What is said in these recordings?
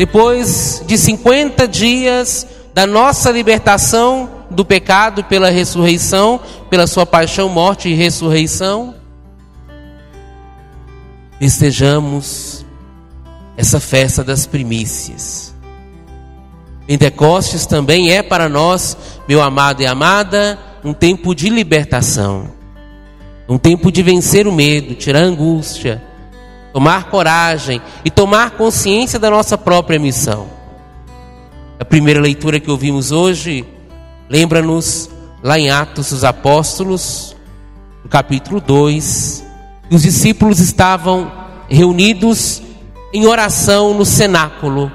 depois de 50 dias da nossa libertação do pecado pela ressurreição, pela sua paixão, morte e ressurreição, festejamos essa festa das primícias. Pentecostes também é para nós, meu amado e amada, um tempo de libertação, um tempo de vencer o medo, tirar a angústia, tomar coragem e tomar consciência da nossa própria missão. A primeira leitura que ouvimos hoje lembra-nos lá em Atos dos Apóstolos, no capítulo 2, os discípulos estavam reunidos em oração no cenáculo.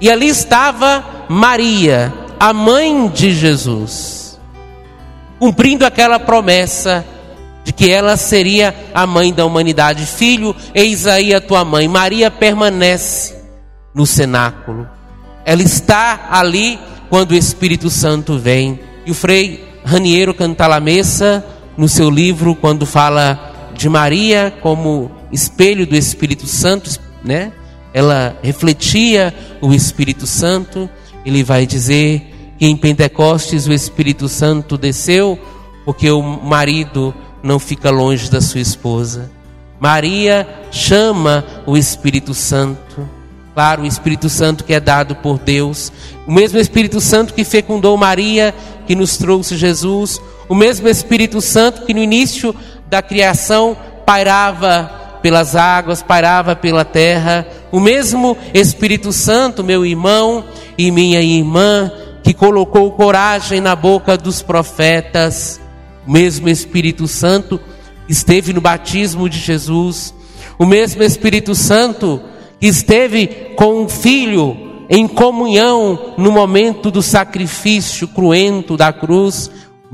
E ali estava Maria, a mãe de Jesus, cumprindo aquela promessa de que ela seria a mãe da humanidade. Filho, eis aí a tua mãe. Maria permanece no cenáculo. Ela está ali quando o Espírito Santo vem. E o Frei Raniero Cantalamessa, no seu livro, quando fala de Maria como espelho do Espírito Santo, né? Ela refletia o Espírito Santo. Ele vai dizer que em Pentecostes o Espírito Santo desceu porque o marido não fica longe da sua esposa. Maria chama o Espírito Santo. Claro, o Espírito Santo que é dado por Deus, o mesmo Espírito Santo que fecundou Maria, que nos trouxe Jesus, o mesmo Espírito Santo que no início da criação pairava pelas águas, pairava pela terra, o mesmo Espírito Santo, meu irmão e minha irmã, que colocou coragem na boca dos profetas, o mesmo Espírito Santo esteve no batismo de Jesus, o mesmo Espírito Santo que esteve com o filho em comunhão no momento do sacrifício cruento da cruz,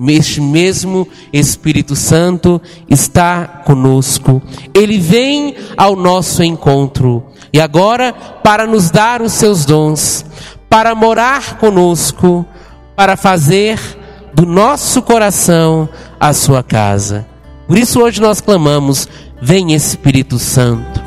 este mesmo Espírito Santo está conosco. Ele vem ao nosso encontro. E agora, para nos dar os seus dons, para morar conosco, para fazer do nosso coração a sua casa. Por isso hoje nós clamamos: Vem Espírito Santo.